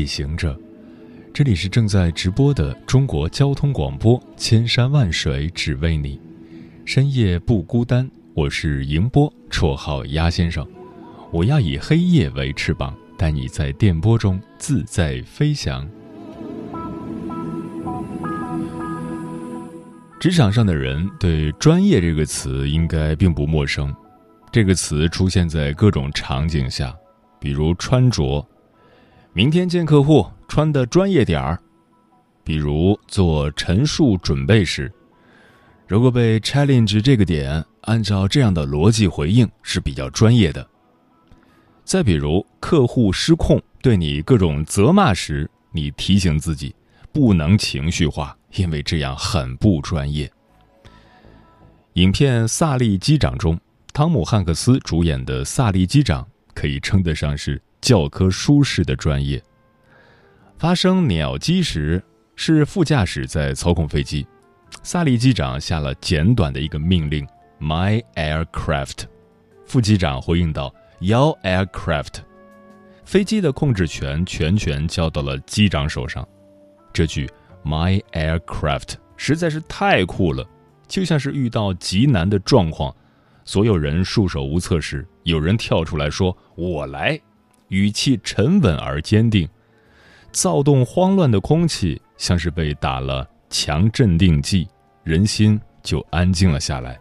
夜行者，这里是正在直播的中国交通广播，千山万水只为你，深夜不孤单。我是迎波，绰号鸭先生。我要以黑夜为翅膀，带你在电波中自在飞翔。职场上的人对“专业”这个词应该并不陌生，这个词出现在各种场景下。比如穿着，明天见客户穿的专业点儿；比如做陈述准备时，如果被 challenge 这个点，按照这样的逻辑回应是比较专业的。再比如客户失控对你各种责骂时，你提醒自己不能情绪化，因为这样很不专业。影片《萨利机长》中，汤姆汉克斯主演的萨利机长。可以称得上是教科书式的专业。发生鸟击时，是副驾驶在操控飞机，萨利机长下了简短的一个命令：“My aircraft。”副机长回应道：“Your aircraft。”飞机的控制权全权交到了机长手上。这句 “My aircraft” 实在是太酷了，就像是遇到极难的状况。所有人束手无策时，有人跳出来说：“我来。”语气沉稳而坚定，躁动慌乱的空气像是被打了强镇定剂，人心就安静了下来。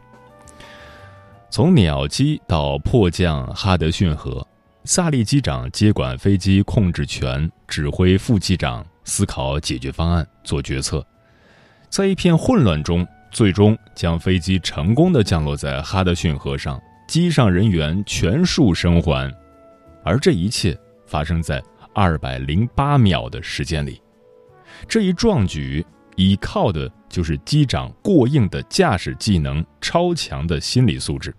从鸟击到迫降哈德逊河，萨利机长接管飞机控制权，指挥副机长思考解决方案，做决策。在一片混乱中。最终将飞机成功的降落在哈德逊河上，机上人员全数生还，而这一切发生在二百零八秒的时间里。这一壮举依靠的就是机长过硬的驾驶技能、超强的心理素质。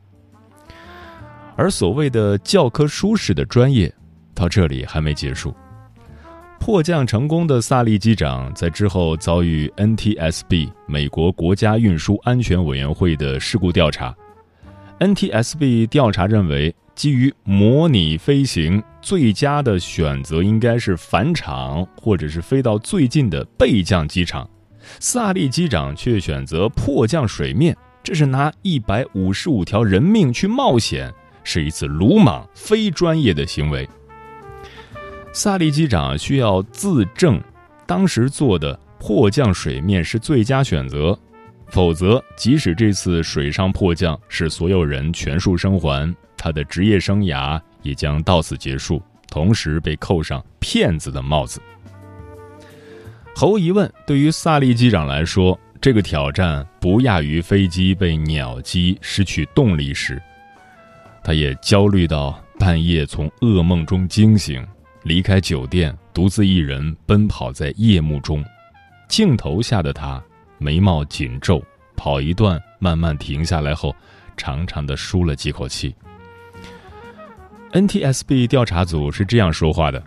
而所谓的教科书式的专业，到这里还没结束。迫降成功的萨利机长在之后遭遇 NTSB 美国国家运输安全委员会的事故调查。NTSB 调查认为，基于模拟飞行，最佳的选择应该是返场或者是飞到最近的备降机场。萨利机长却选择迫降水面，这是拿一百五十五条人命去冒险，是一次鲁莽、非专业的行为。萨利机长需要自证，当时做的迫降水面是最佳选择，否则即使这次水上迫降使所有人全数生还，他的职业生涯也将到此结束，同时被扣上骗子的帽子。毫无疑问，对于萨利机长来说，这个挑战不亚于飞机被鸟击失去动力时，他也焦虑到半夜从噩梦中惊醒。离开酒店，独自一人奔跑在夜幕中，镜头下的他眉毛紧皱，跑一段慢慢停下来后，长长的舒了几口气。NTSB 调查组是这样说话的：“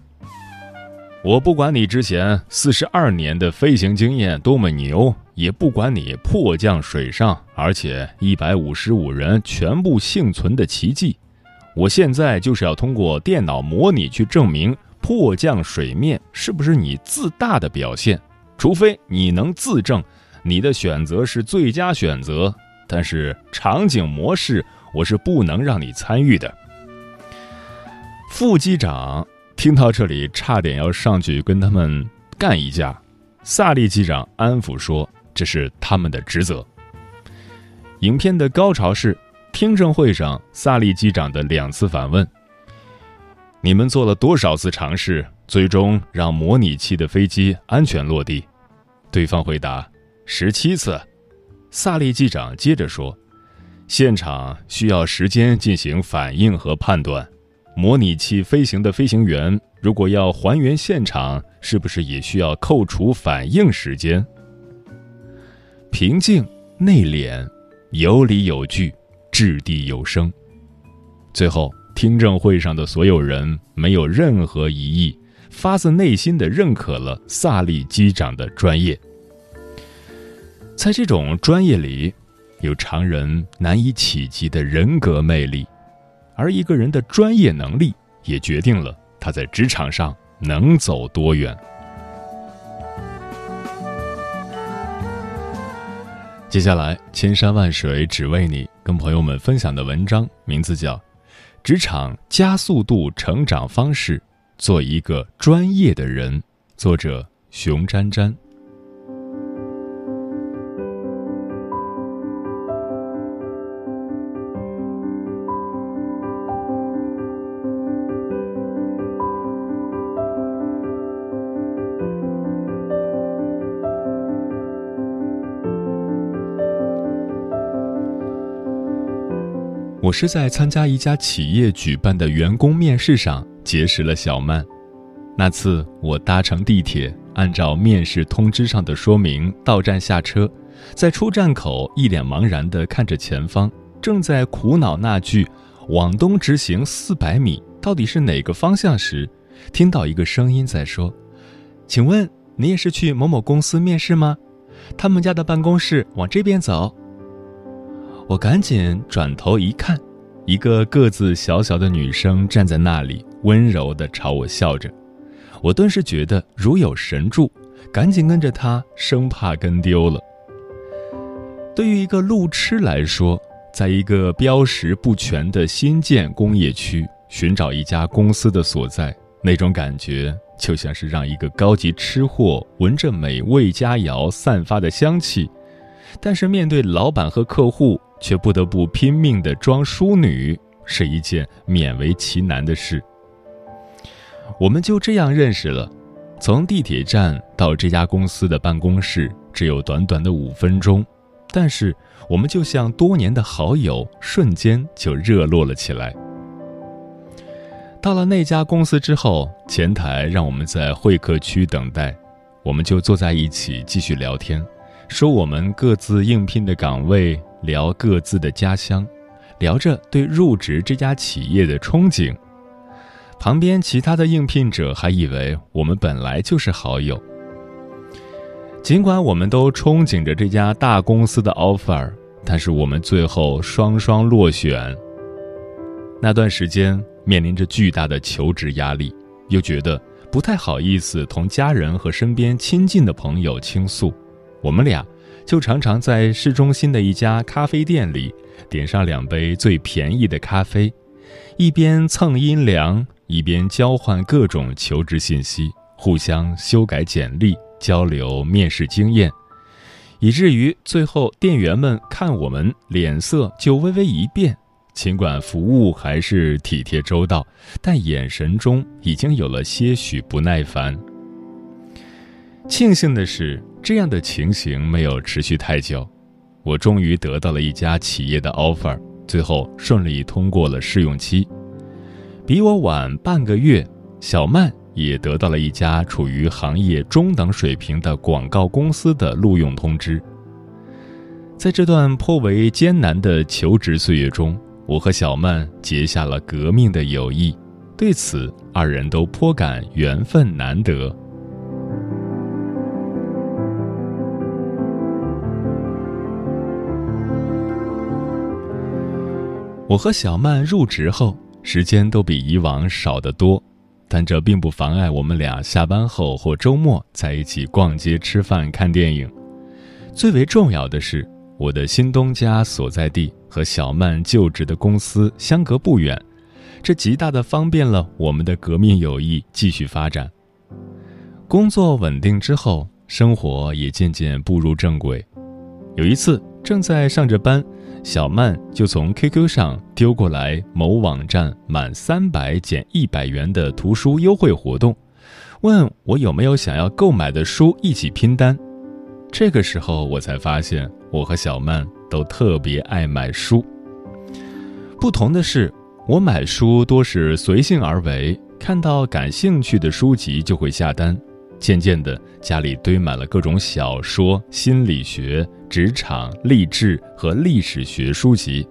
我不管你之前四十二年的飞行经验多么牛，也不管你迫降水上，而且一百五十五人全部幸存的奇迹。”我现在就是要通过电脑模拟去证明迫降水面是不是你自大的表现，除非你能自证你的选择是最佳选择。但是场景模式我是不能让你参与的。副机长听到这里，差点要上去跟他们干一架。萨利机长安抚说：“这是他们的职责。”影片的高潮是。听证会上，萨利机长的两次反问：“你们做了多少次尝试，最终让模拟器的飞机安全落地？”对方回答：“十七次。”萨利机长接着说：“现场需要时间进行反应和判断，模拟器飞行的飞行员如果要还原现场，是不是也需要扣除反应时间？平静、内敛、有理有据、掷地有声。最后，听证会上的所有人没有任何疑义，发自内心的认可了萨利机长的专业。在这种专业里，有常人难以企及的人格魅力，而一个人的专业能力也决定了。他在职场上能走多远？接下来，千山万水只为你，跟朋友们分享的文章名字叫《职场加速度成长方式》，做一个专业的人。作者：熊沾沾。是在参加一家企业举办的员工面试上结识了小曼。那次我搭乘地铁，按照面试通知上的说明到站下车，在出站口一脸茫然地看着前方，正在苦恼那句“往东直行四百米”到底是哪个方向时，听到一个声音在说：“请问你也是去某某公司面试吗？他们家的办公室往这边走。”我赶紧转头一看，一个个子小小的女生站在那里，温柔地朝我笑着。我顿时觉得如有神助，赶紧跟着她，生怕跟丢了。对于一个路痴来说，在一个标识不全的新建工业区寻找一家公司的所在，那种感觉就像是让一个高级吃货闻着美味佳肴散发的香气，但是面对老板和客户。却不得不拼命的装淑女，是一件勉为其难的事。我们就这样认识了，从地铁站到这家公司的办公室只有短短的五分钟，但是我们就像多年的好友，瞬间就热络了起来。到了那家公司之后，前台让我们在会客区等待，我们就坐在一起继续聊天，说我们各自应聘的岗位。聊各自的家乡，聊着对入职这家企业的憧憬。旁边其他的应聘者还以为我们本来就是好友。尽管我们都憧憬着这家大公司的 offer，但是我们最后双双落选。那段时间面临着巨大的求职压力，又觉得不太好意思同家人和身边亲近的朋友倾诉，我们俩。就常常在市中心的一家咖啡店里点上两杯最便宜的咖啡，一边蹭阴凉，一边交换各种求职信息，互相修改简历，交流面试经验，以至于最后店员们看我们脸色就微微一变。尽管服务还是体贴周到，但眼神中已经有了些许不耐烦。庆幸的是。这样的情形没有持续太久，我终于得到了一家企业的 offer，最后顺利通过了试用期。比我晚半个月，小曼也得到了一家处于行业中等水平的广告公司的录用通知。在这段颇为艰难的求职岁月中，我和小曼结下了革命的友谊，对此二人都颇感缘分难得。我和小曼入职后，时间都比以往少得多，但这并不妨碍我们俩下班后或周末在一起逛街、吃饭、看电影。最为重要的是，我的新东家所在地和小曼就职的公司相隔不远，这极大的方便了我们的革命友谊继续发展。工作稳定之后，生活也渐渐步入正轨。有一次，正在上着班。小曼就从 QQ 上丢过来某网站满三百减一百元的图书优惠活动，问我有没有想要购买的书一起拼单。这个时候我才发现，我和小曼都特别爱买书。不同的是，我买书多是随性而为看到感兴趣的书籍就会下单。渐渐的，家里堆满了各种小说、心理学、职场、励志和历史学书籍。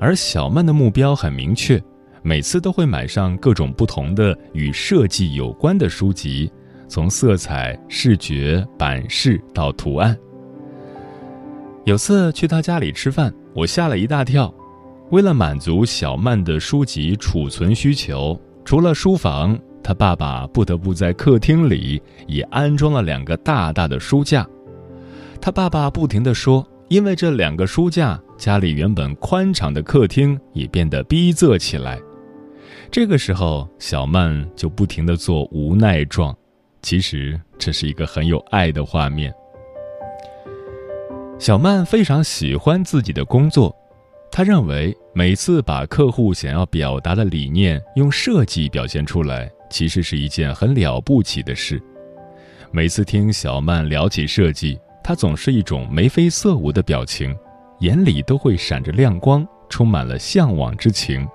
而小曼的目标很明确，每次都会买上各种不同的与设计有关的书籍，从色彩、视觉、版式到图案。有次去他家里吃饭，我吓了一大跳。为了满足小曼的书籍储存需求，除了书房，他爸爸不得不在客厅里也安装了两个大大的书架。他爸爸不停地说：“因为这两个书架，家里原本宽敞的客厅也变得逼仄起来。”这个时候，小曼就不停地做无奈状。其实这是一个很有爱的画面。小曼非常喜欢自己的工作。他认为，每次把客户想要表达的理念用设计表现出来，其实是一件很了不起的事。每次听小曼聊起设计，她总是一种眉飞色舞的表情，眼里都会闪着亮光，充满了向往之情。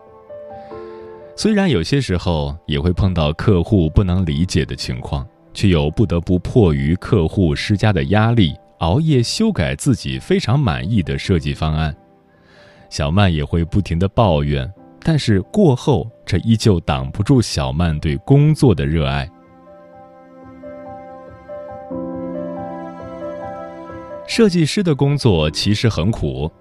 虽然有些时候也会碰到客户不能理解的情况，却又不得不迫于客户施加的压力，熬夜修改自己非常满意的设计方案。小曼也会不停的抱怨，但是过后，这依旧挡不住小曼对工作的热爱。设计师的工作其实很苦。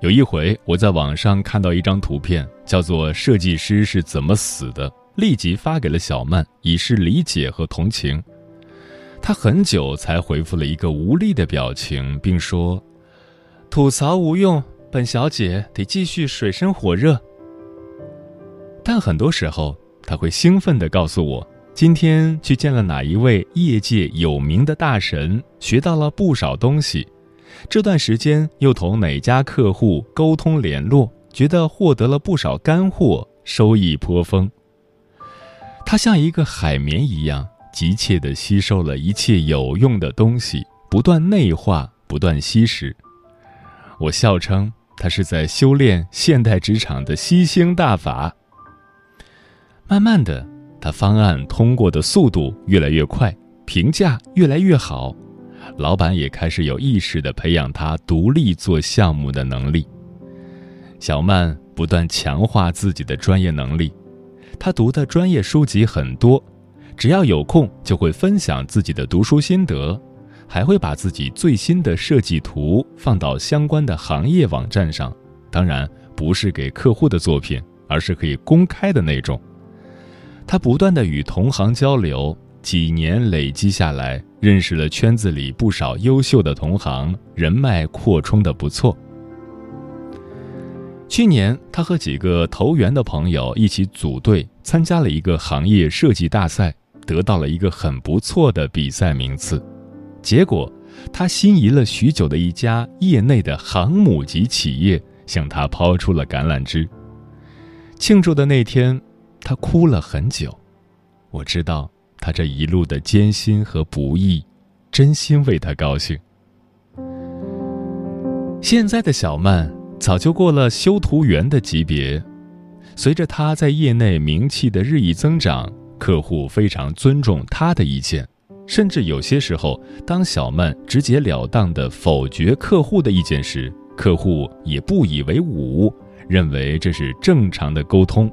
有一回，我在网上看到一张图片，叫做“设计师是怎么死的”，立即发给了小曼，以示理解和同情。她很久才回复了一个无力的表情，并说：“吐槽无用。”本小姐得继续水深火热，但很多时候他会兴奋地告诉我，今天去见了哪一位业界有名的大神，学到了不少东西。这段时间又同哪家客户沟通联络，觉得获得了不少干货，收益颇丰。他像一个海绵一样，急切地吸收了一切有用的东西，不断内化，不断吸食。我笑称。他是在修炼现代职场的吸星大法。慢慢的，他方案通过的速度越来越快，评价越来越好，老板也开始有意识的培养他独立做项目的能力。小曼不断强化自己的专业能力，他读的专业书籍很多，只要有空就会分享自己的读书心得。还会把自己最新的设计图放到相关的行业网站上，当然不是给客户的作品，而是可以公开的那种。他不断的与同行交流，几年累积下来，认识了圈子里不少优秀的同行，人脉扩充的不错。去年，他和几个投缘的朋友一起组队参加了一个行业设计大赛，得到了一个很不错的比赛名次。结果，他心仪了许久的一家业内的航母级企业向他抛出了橄榄枝。庆祝的那天，他哭了很久。我知道他这一路的艰辛和不易，真心为他高兴。现在的小曼早就过了修图员的级别，随着他在业内名气的日益增长，客户非常尊重他的意见。甚至有些时候，当小曼直截了当地否决客户的意见时，客户也不以为忤，认为这是正常的沟通。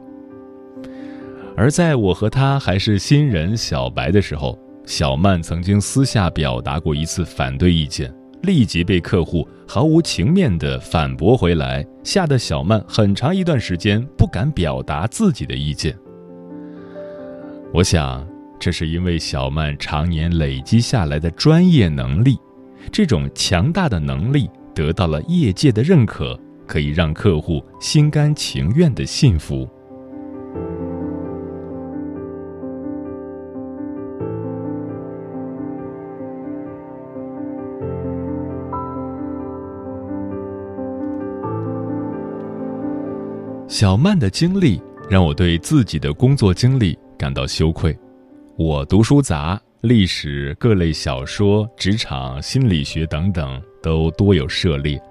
而在我和他还是新人小白的时候，小曼曾经私下表达过一次反对意见，立即被客户毫无情面地反驳回来，吓得小曼很长一段时间不敢表达自己的意见。我想。这是因为小曼常年累积下来的专业能力，这种强大的能力得到了业界的认可，可以让客户心甘情愿的信服。小曼的经历让我对自己的工作经历感到羞愧。我读书杂，历史、各类小说、职场心理学等等都多有涉猎，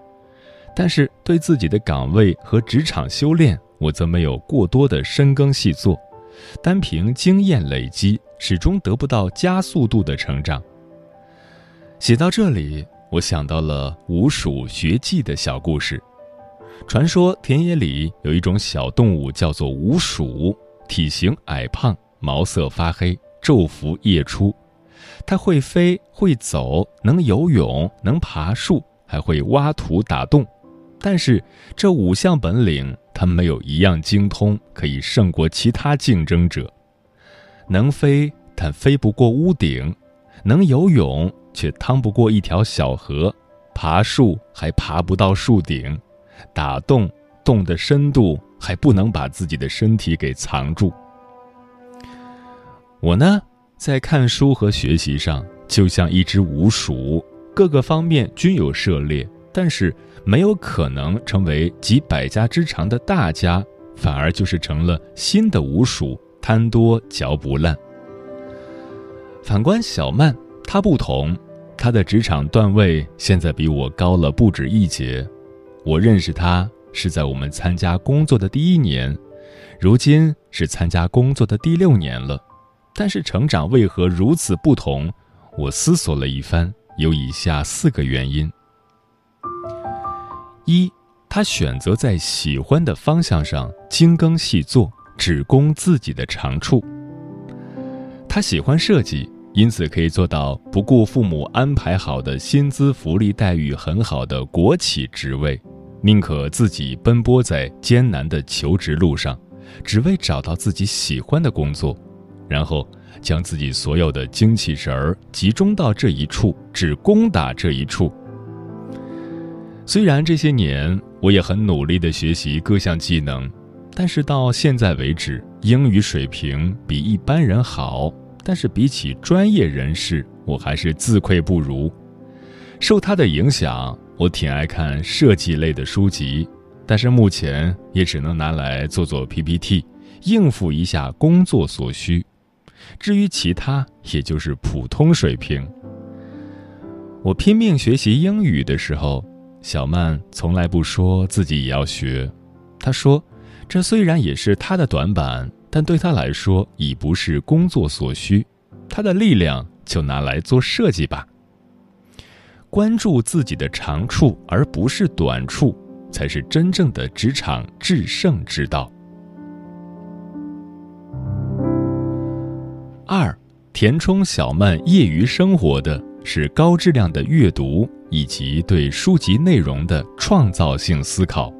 但是对自己的岗位和职场修炼，我则没有过多的深耕细作，单凭经验累积，始终得不到加速度的成长。写到这里，我想到了鼯鼠学技的小故事。传说田野里有一种小动物叫做鼯鼠，体型矮胖，毛色发黑，昼伏夜出。它会飞，会走，能游泳，能爬树，还会挖土打洞。但是这五项本领，它没有一样精通，可以胜过其他竞争者。能飞，但飞不过屋顶；能游泳，却趟不过一条小河；爬树，还爬不到树顶；打洞，洞的深度还不能把自己的身体给藏住。我呢，在看书和学习上，就像一只鼯鼠，各个方面均有涉猎。但是没有可能成为集百家之长的大家，反而就是成了新的鼯鼠，贪多嚼不烂。反观小曼，她不同，她的职场段位现在比我高了不止一截。我认识他是在我们参加工作的第一年，如今是参加工作的第六年了。但是成长为何如此不同？我思索了一番，有以下四个原因。一，他选择在喜欢的方向上精耕细作，只攻自己的长处。他喜欢设计，因此可以做到不顾父母安排好的薪资福利待遇很好的国企职位，宁可自己奔波在艰难的求职路上，只为找到自己喜欢的工作，然后将自己所有的精气神儿集中到这一处，只攻打这一处。虽然这些年我也很努力地学习各项技能，但是到现在为止，英语水平比一般人好，但是比起专业人士，我还是自愧不如。受他的影响，我挺爱看设计类的书籍，但是目前也只能拿来做做 PPT，应付一下工作所需。至于其他，也就是普通水平。我拼命学习英语的时候。小曼从来不说自己也要学，她说：“这虽然也是她的短板，但对她来说已不是工作所需。她的力量就拿来做设计吧。关注自己的长处而不是短处，才是真正的职场制胜之道。”二，填充小曼业余生活的是高质量的阅读。以及对书籍内容的创造性思考。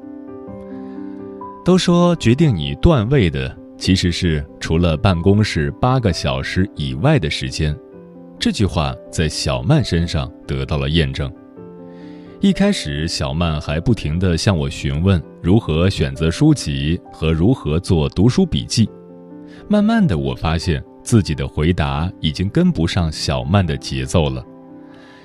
都说决定你段位的其实是除了办公室八个小时以外的时间，这句话在小曼身上得到了验证。一开始，小曼还不停地向我询问如何选择书籍和如何做读书笔记。慢慢的，我发现自己的回答已经跟不上小曼的节奏了。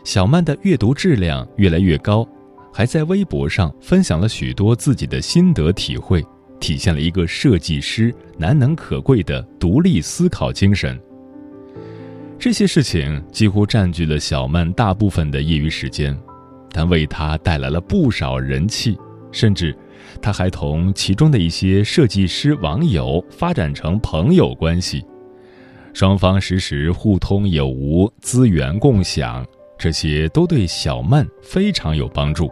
小曼的阅读质量越来越高，还在微博上分享了许多自己的心得体会，体现了一个设计师难能可贵的独立思考精神。这些事情几乎占据了小曼大部分的业余时间，但为她带来了不少人气，甚至，她还同其中的一些设计师网友发展成朋友关系，双方时时互通有无，资源共享。这些都对小曼非常有帮助。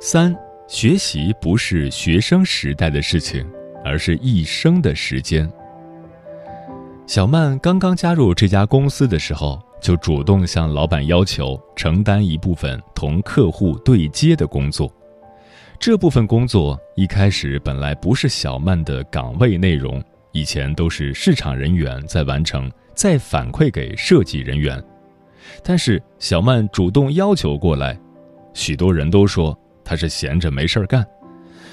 三，学习不是学生时代的事情，而是一生的时间。小曼刚刚加入这家公司的时候，就主动向老板要求承担一部分同客户对接的工作。这部分工作一开始本来不是小曼的岗位内容。以前都是市场人员在完成，再反馈给设计人员。但是小曼主动要求过来，许多人都说他是闲着没事儿干。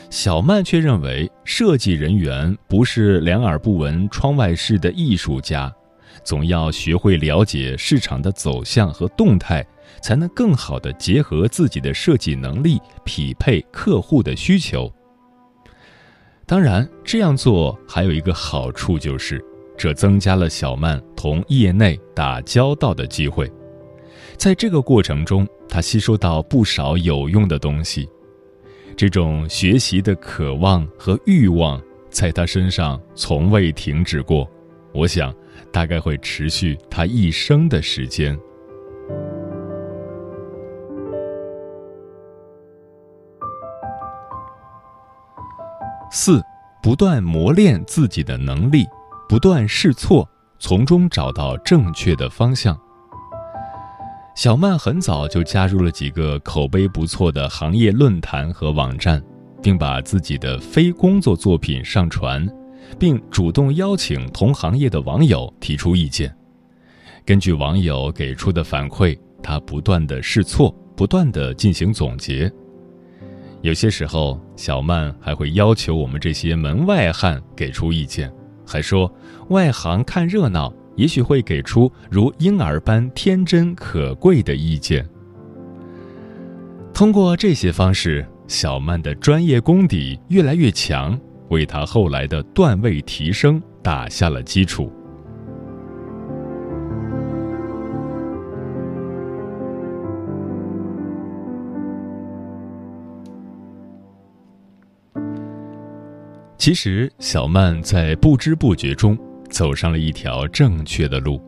小曼却认为，设计人员不是两耳不闻窗外事的艺术家，总要学会了解市场的走向和动态，才能更好的结合自己的设计能力，匹配客户的需求。当然，这样做还有一个好处，就是这增加了小曼同业内打交道的机会。在这个过程中，他吸收到不少有用的东西。这种学习的渴望和欲望在他身上从未停止过。我想，大概会持续他一生的时间。四，不断磨练自己的能力，不断试错，从中找到正确的方向。小曼很早就加入了几个口碑不错的行业论坛和网站，并把自己的非工作作品上传，并主动邀请同行业的网友提出意见。根据网友给出的反馈，他不断的试错，不断的进行总结。有些时候，小曼还会要求我们这些门外汉给出意见，还说外行看热闹，也许会给出如婴儿般天真可贵的意见。通过这些方式，小曼的专业功底越来越强，为她后来的段位提升打下了基础。其实，小曼在不知不觉中走上了一条正确的路。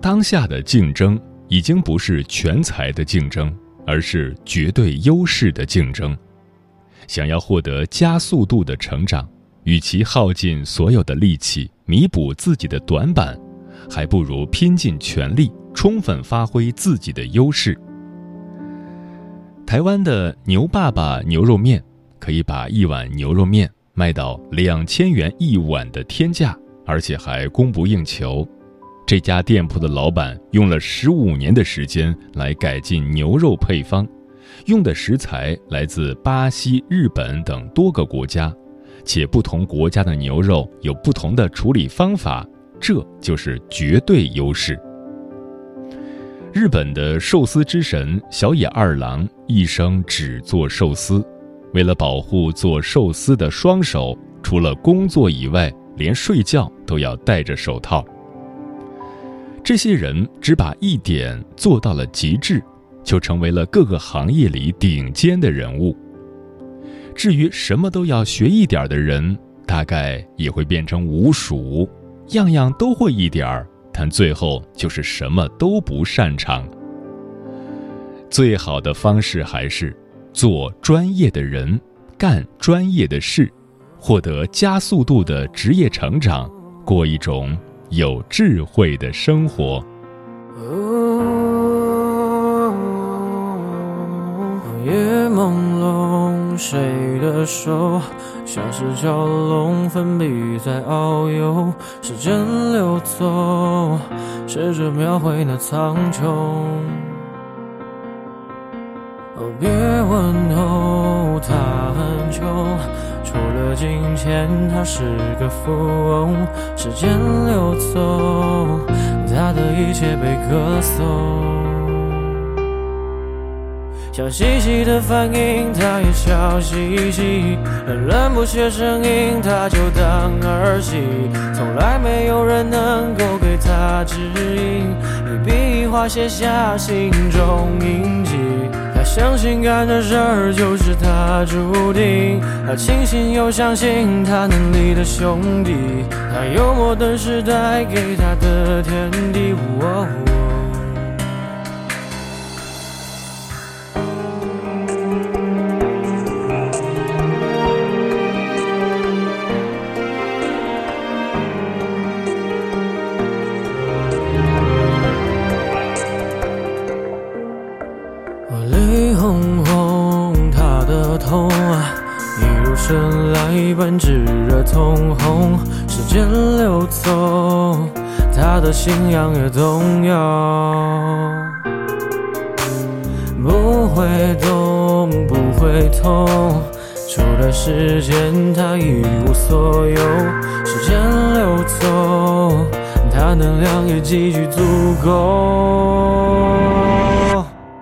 当下的竞争已经不是全才的竞争，而是绝对优势的竞争。想要获得加速度的成长，与其耗尽所有的力气弥补自己的短板，还不如拼尽全力，充分发挥自己的优势。台湾的牛爸爸牛肉面可以把一碗牛肉面。卖到两千元一碗的天价，而且还供不应求。这家店铺的老板用了十五年的时间来改进牛肉配方，用的食材来自巴西、日本等多个国家，且不同国家的牛肉有不同的处理方法，这就是绝对优势。日本的寿司之神小野二郎一生只做寿司。为了保护做寿司的双手，除了工作以外，连睡觉都要戴着手套。这些人只把一点做到了极致，就成为了各个行业里顶尖的人物。至于什么都要学一点的人，大概也会变成五鼠，样样都会一点儿，但最后就是什么都不擅长。最好的方式还是。做专业的人，干专业的事，获得加速度的职业成长，过一种有智慧的生活。夜朦胧，谁的手像是蛟龙分泌在遨游？时间流走，试着描绘那苍穹。哦，别问候，他很穷，金钱，他是个富翁。时间流走，他的一切被歌颂。笑嘻嘻的反应，他也笑嘻嘻。人人不缺声音，他就当儿戏。从来没有人能够给他指引，一笔一画写下心中印记。他相信干的事儿就是他注定，他庆幸又相信他能力的兄弟，他幽默的时代给他的天地。能量也极具足够。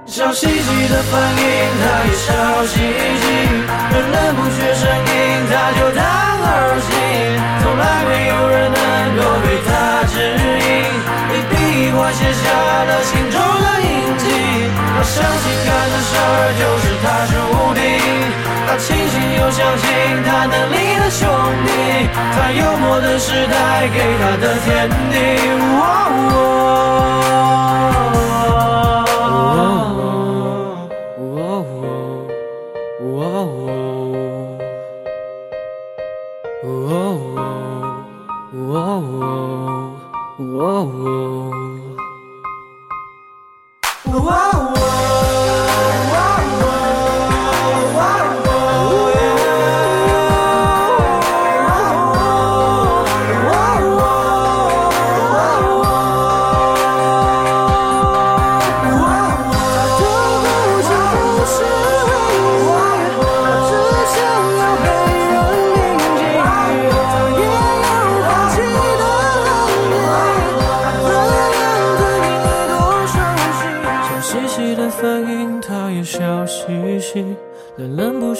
笑嘻嘻的反应，他也笑嘻嘻，人们不缺声音，他就当耳机，从来没有人能够给他指引。我写下了心中的印记，他相信干的事儿就是他庆幸又相信他能力的兄弟，他幽默的时代给他的天地。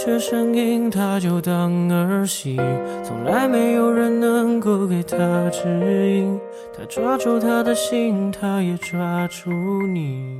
这声音，他就当儿戏，从来没有人能够给他指引。他抓住他的心，他也抓住你。